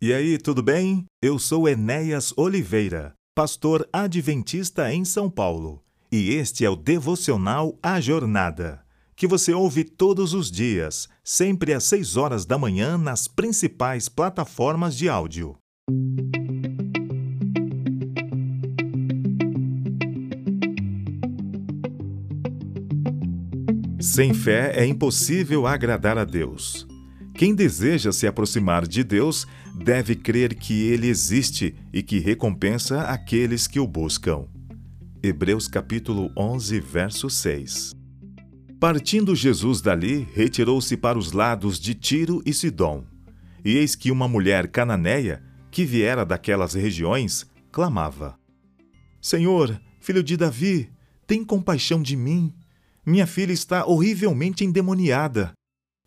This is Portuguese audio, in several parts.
E aí, tudo bem? Eu sou Enéas Oliveira, pastor adventista em São Paulo, e este é o devocional A Jornada, que você ouve todos os dias, sempre às 6 horas da manhã nas principais plataformas de áudio. Sem fé é impossível agradar a Deus. Quem deseja se aproximar de Deus deve crer que Ele existe e que recompensa aqueles que o buscam. Hebreus capítulo 11, verso 6. Partindo Jesus dali, retirou-se para os lados de Tiro e Sidom. E eis que uma mulher cananeia, que viera daquelas regiões, clamava: Senhor, filho de Davi, tem compaixão de mim. Minha filha está horrivelmente endemoniada.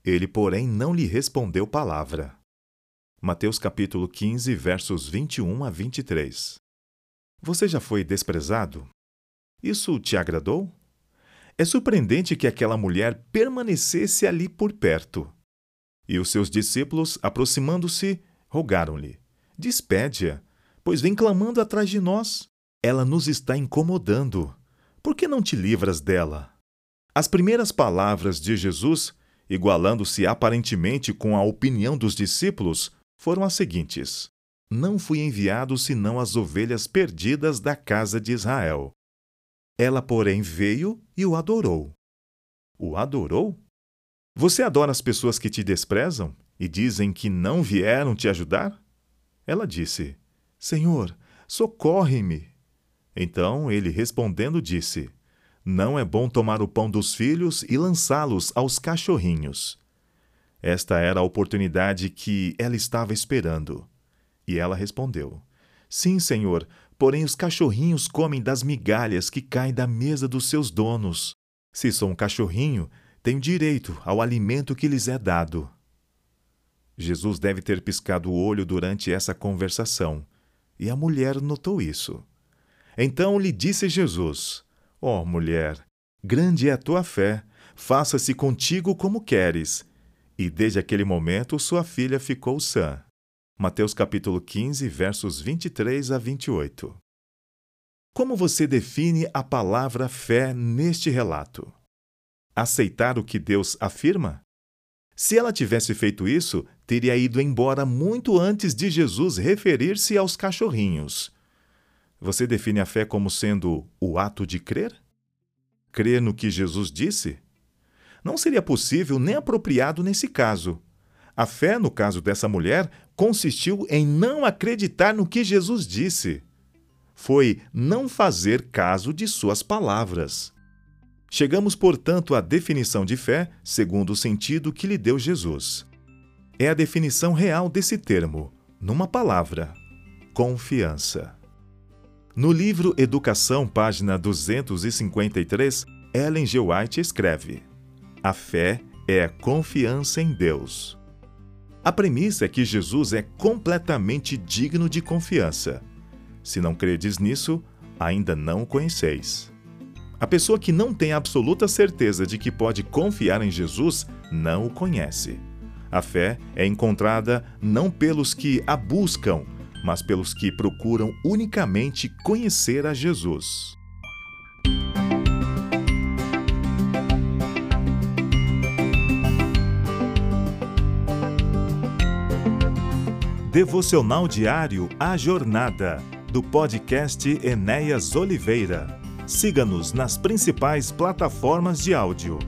Ele, porém, não lhe respondeu palavra. Mateus capítulo 15, versos 21 a 23. Você já foi desprezado? Isso te agradou? É surpreendente que aquela mulher permanecesse ali por perto. E os seus discípulos, aproximando-se, rogaram-lhe: Despede-a, pois vem clamando atrás de nós. Ela nos está incomodando. Por que não te livras dela? As primeiras palavras de Jesus igualando-se aparentemente com a opinião dos discípulos, foram as seguintes: Não fui enviado senão as ovelhas perdidas da casa de Israel. Ela, porém, veio e o adorou. O adorou? Você adora as pessoas que te desprezam e dizem que não vieram te ajudar? Ela disse: Senhor, socorre-me. Então ele respondendo disse: não é bom tomar o pão dos filhos e lançá-los aos cachorrinhos. Esta era a oportunidade que ela estava esperando. E ela respondeu: Sim, senhor, porém os cachorrinhos comem das migalhas que caem da mesa dos seus donos. Se sou um cachorrinho, tenho direito ao alimento que lhes é dado. Jesus deve ter piscado o olho durante essa conversação, e a mulher notou isso. Então lhe disse Jesus: Ó oh, mulher, grande é a tua fé, faça-se contigo como queres. E desde aquele momento sua filha ficou sã. Mateus capítulo 15, versos 23 a 28. Como você define a palavra fé neste relato? Aceitar o que Deus afirma? Se ela tivesse feito isso, teria ido embora muito antes de Jesus referir-se aos cachorrinhos. Você define a fé como sendo o ato de crer? Crer no que Jesus disse? Não seria possível nem apropriado nesse caso. A fé, no caso dessa mulher, consistiu em não acreditar no que Jesus disse. Foi não fazer caso de suas palavras. Chegamos, portanto, à definição de fé segundo o sentido que lhe deu Jesus. É a definição real desse termo, numa palavra: confiança. No livro Educação, página 253, Ellen G. White escreve: A fé é a confiança em Deus. A premissa é que Jesus é completamente digno de confiança. Se não credes nisso, ainda não o conheceis. A pessoa que não tem absoluta certeza de que pode confiar em Jesus não o conhece. A fé é encontrada não pelos que a buscam, mas pelos que procuram unicamente conhecer a Jesus. Devocional diário A Jornada, do podcast Enéas Oliveira. Siga-nos nas principais plataformas de áudio.